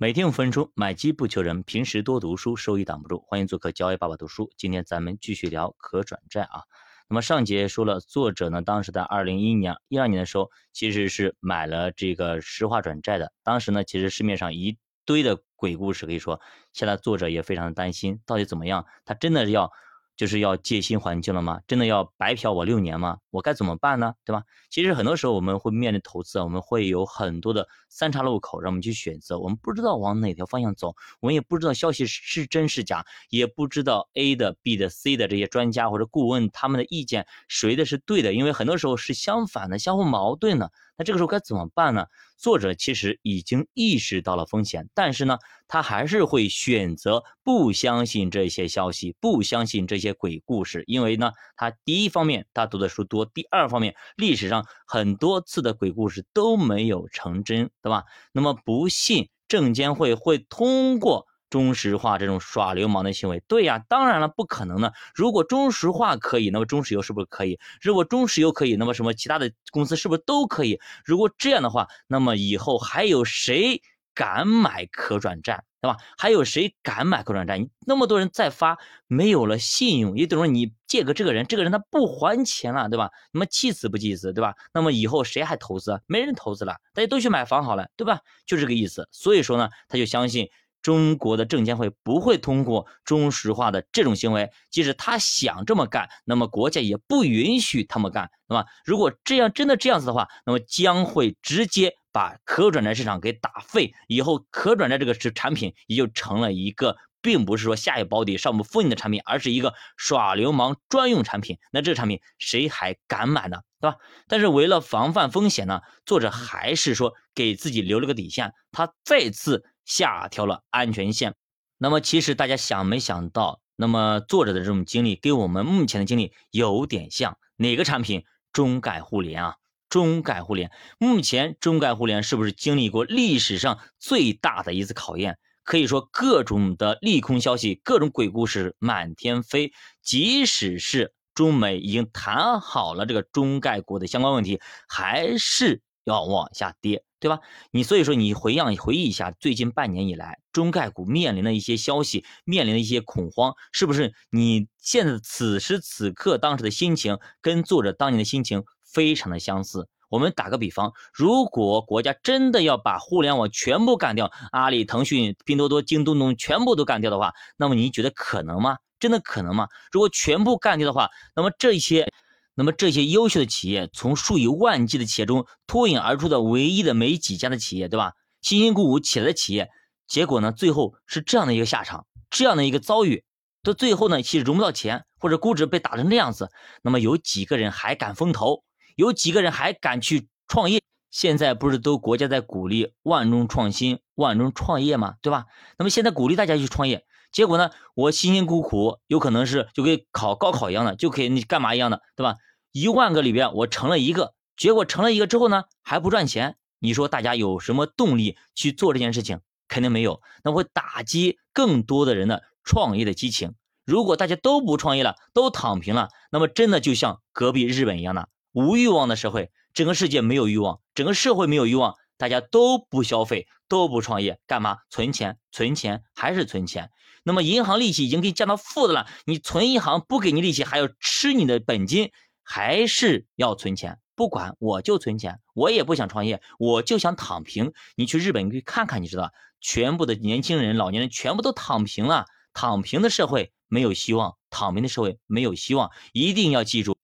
每天五分钟，买机不求人，平时多读书，收益挡不住。欢迎做客交易爸爸读书。今天咱们继续聊可转债啊。那么上节说了，作者呢，当时在二零一一年、一二年的时候，其实是买了这个石化转债的。当时呢，其实市面上一堆的鬼故事，可以说，现在作者也非常的担心，到底怎么样？他真的是要。就是要借新环境了吗？真的要白嫖我六年吗？我该怎么办呢？对吧？其实很多时候我们会面临投资，我们会有很多的三岔路口让我们去选择，我们不知道往哪条方向走，我们也不知道消息是真是假，也不知道 A 的、B 的、C 的这些专家或者顾问他们的意见谁的是对的，因为很多时候是相反的，相互矛盾的。那这个时候该怎么办呢？作者其实已经意识到了风险，但是呢，他还是会选择不相信这些消息，不相信这些鬼故事，因为呢，他第一方面他读的书多，第二方面历史上很多次的鬼故事都没有成真，对吧？那么不信证监会会通过。中石化这种耍流氓的行为，对呀，当然了，不可能呢。如果中石化可以，那么中石油是不是可以？如果中石油可以，那么什么其他的公司是不是都可以？如果这样的话，那么以后还有谁敢买可转债，对吧？还有谁敢买可转债？那么多人在发，没有了信用，也等于你借给这个人，这个人他不还钱了，对吧？那么气死不气死，对吧？那么以后谁还投资？没人投资了，大家都去买房好了，对吧？就这个意思。所以说呢，他就相信。中国的证监会不会通过中石化的这种行为，即使他想这么干，那么国家也不允许他们干，对吧？如果这样真的这样子的话，那么将会直接把可转债市场给打废，以后可转债这个是产品也就成了一个，并不是说下有保底上不封印的产品，而是一个耍流氓专用产品。那这个产品谁还敢买呢？对吧？但是为了防范风险呢，作者还是说给自己留了个底线，他再次。下调了安全线，那么其实大家想没想到，那么作者的这种经历跟我们目前的经历有点像，哪个产品？中概互联啊，中概互联，目前中概互联是不是经历过历史上最大的一次考验？可以说各种的利空消息，各种鬼故事满天飞，即使是中美已经谈好了这个中概股的相关问题，还是要往下跌。对吧？你所以说你回想回忆一下，最近半年以来，中概股面临的一些消息，面临的一些恐慌，是不是你现在此时此刻当时的心情跟作者当年的心情非常的相似？我们打个比方，如果国家真的要把互联网全部干掉，阿里、腾讯、拼多多、京东东全部都干掉的话，那么你觉得可能吗？真的可能吗？如果全部干掉的话，那么这些。那么这些优秀的企业，从数以万计的企业中脱颖而出的唯一的没几家的企业，对吧？辛辛苦苦起来的企业，结果呢，最后是这样的一个下场，这样的一个遭遇，到最后呢，其实融不到钱，或者估值被打成这样子。那么有几个人还敢风投？有几个人还敢去创业？现在不是都国家在鼓励万众创新、万众创业吗？对吧？那么现在鼓励大家去创业。结果呢？我辛辛苦苦，有可能是就跟考高考一样的，就可以你干嘛一样的，对吧？一万个里边我成了一个，结果成了一个之后呢，还不赚钱。你说大家有什么动力去做这件事情？肯定没有，那会打击更多的人的创业的激情。如果大家都不创业了，都躺平了，那么真的就像隔壁日本一样的无欲望的社会，整个世界没有欲望，整个社会没有欲望。大家都不消费，都不创业，干嘛？存钱，存钱还是存钱。那么银行利息已经给你降到负的了，你存银行不给你利息，还要吃你的本金，还是要存钱？不管，我就存钱，我也不想创业，我就想躺平。你去日本，去看看，你知道，全部的年轻人、老年人全部都躺平了。躺平的社会没有希望，躺平的社会没有希望，一定要记住。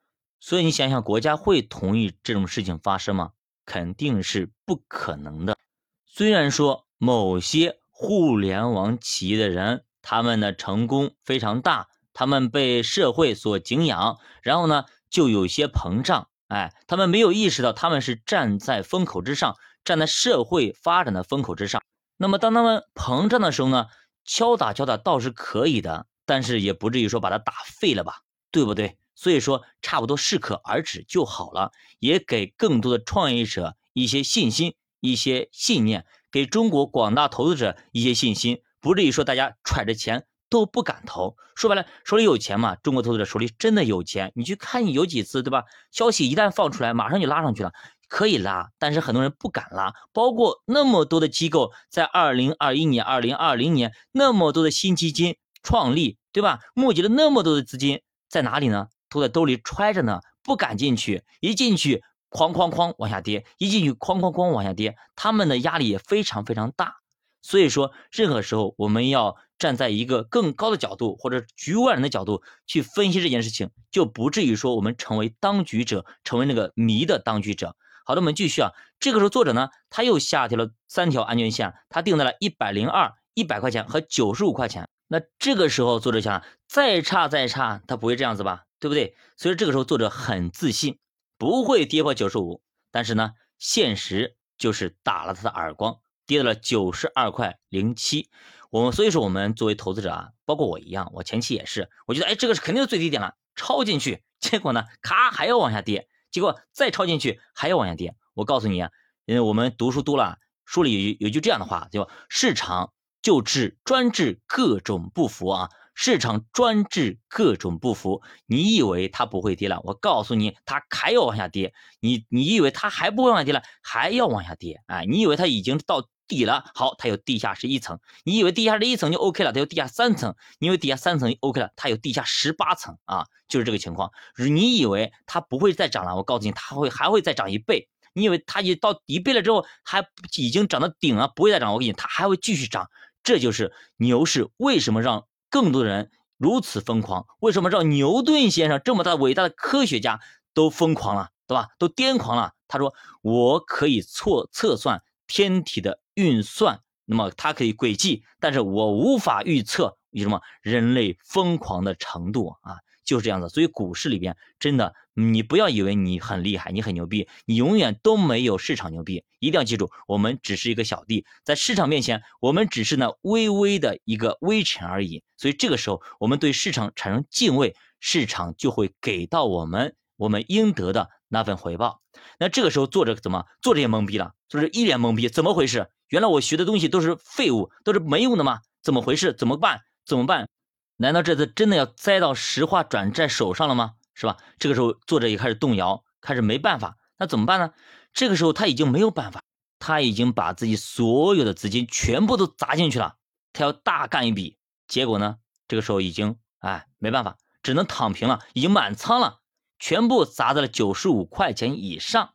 所以你想想，国家会同意这种事情发生吗？肯定是不可能的。虽然说某些互联网企业的人，他们的成功非常大，他们被社会所敬仰，然后呢，就有些膨胀。哎，他们没有意识到他们是站在风口之上，站在社会发展的风口之上。那么，当他们膨胀的时候呢，敲打敲打倒是可以的，但是也不至于说把它打废了吧，对不对？所以说，差不多适可而止就好了，也给更多的创业者一些信心、一些信念，给中国广大投资者一些信心，不至于说大家揣着钱都不敢投。说白了，手里有钱嘛，中国投资者手里真的有钱。你去看你有几次，对吧？消息一旦放出来，马上就拉上去了。可以拉，但是很多人不敢拉。包括那么多的机构在二零二一年、二零二零年那么多的新基金创立，对吧？募集了那么多的资金在哪里呢？都在兜里揣着呢，不敢进去。一进去，哐哐哐往下跌；一进去，哐哐哐往下跌。他们的压力也非常非常大。所以说，任何时候我们要站在一个更高的角度，或者局外人的角度去分析这件事情，就不至于说我们成为当局者，成为那个迷的当局者。好的，我们继续啊。这个时候，作者呢，他又下调了三条安全线，他定在了一百零二、一百块钱和九十五块钱。那这个时候，作者想，再差再差，他不会这样子吧？对不对？所以这个时候，作者很自信，不会跌破九十五。但是呢，现实就是打了他的耳光。跌到了九十二块零七，我们所以说我们作为投资者啊，包括我一样，我前期也是，我觉得哎这个是肯定是最低点了，抄进去，结果呢咔还要往下跌，结果再抄进去还要往下跌。我告诉你啊，因为我们读书多了，书里有有句这样的话，叫市场就治专治各种不服啊。市场专治各种不服，你以为它不会跌了？我告诉你，它还要往下跌。你你以为它还不会往下跌了？还要往下跌。哎，你以为它已经到底了？好，它有地下室一层。你以为地下室一层就 OK 了？它有地下三层。你以为地下三层 OK 了？它有地下十八层啊，就是这个情况。你以为它不会再涨了？我告诉你，它会还会再涨一倍。你以为它已到一倍了之后，还已经涨到顶了，不会再涨？我跟你，它还会继续涨。这就是牛市为什么让。更多的人如此疯狂，为什么让牛顿先生这么大伟大的科学家都疯狂了，对吧？都癫狂了。他说：“我可以测测算天体的运算，那么它可以轨迹，但是我无法预测什么人类疯狂的程度啊。”就是这样子，所以股市里边真的，你不要以为你很厉害，你很牛逼，你永远都没有市场牛逼。一定要记住，我们只是一个小弟，在市场面前，我们只是呢微微的一个微尘而已。所以这个时候，我们对市场产生敬畏，市场就会给到我们我们应得的那份回报。那这个时候，作者怎么？作者也懵逼了，就是一脸懵逼，怎么回事？原来我学的东西都是废物，都是没用的吗？怎么回事？怎么办？怎么办？难道这次真的要栽到石化转债手上了吗？是吧？这个时候作者也开始动摇，开始没办法，那怎么办呢？这个时候他已经没有办法，他已经把自己所有的资金全部都砸进去了，他要大干一笔。结果呢？这个时候已经哎没办法，只能躺平了，已经满仓了，全部砸在了九十五块钱以上。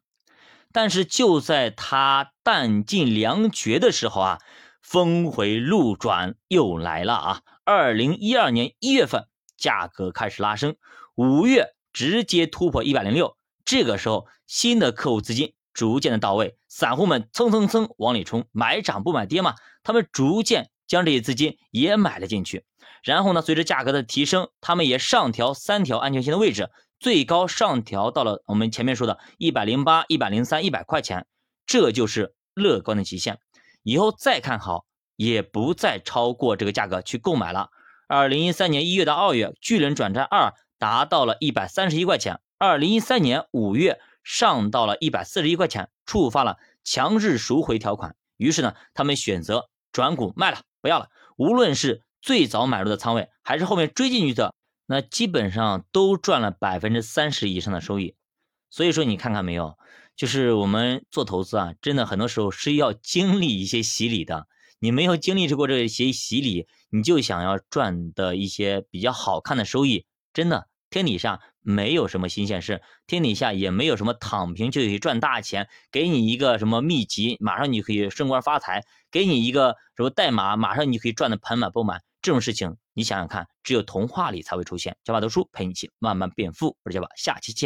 但是就在他弹尽粮绝的时候啊，峰回路转又来了啊！二零一二年一月份，价格开始拉升，五月直接突破一百零六。这个时候，新的客户资金逐渐的到位，散户们蹭蹭蹭往里冲，买涨不买跌嘛。他们逐渐将这些资金也买了进去。然后呢，随着价格的提升，他们也上调三条安全线的位置，最高上调到了我们前面说的一百零八、一百零三、一百块钱。这就是乐观的极限。以后再看好。也不再超过这个价格去购买了。二零一三年一月到二月，巨人转债二达到了一百三十一块钱。二零一三年五月上到了一百四十一块钱，触发了强制赎回条款。于是呢，他们选择转股卖了，不要了。无论是最早买入的仓位，还是后面追进去的，那基本上都赚了百分之三十以上的收益。所以说，你看看没有，就是我们做投资啊，真的很多时候是要经历一些洗礼的。你没有经历过这些洗礼，你就想要赚的一些比较好看的收益，真的天底下没有什么新鲜事，天底下也没有什么躺平就可以赚大钱，给你一个什么秘籍，马上你可以升官发财，给你一个什么代码，马上你可以赚的盆满钵满。这种事情你想想看，只有童话里才会出现。小马读书陪你一起慢慢变富，我是小马，下期见。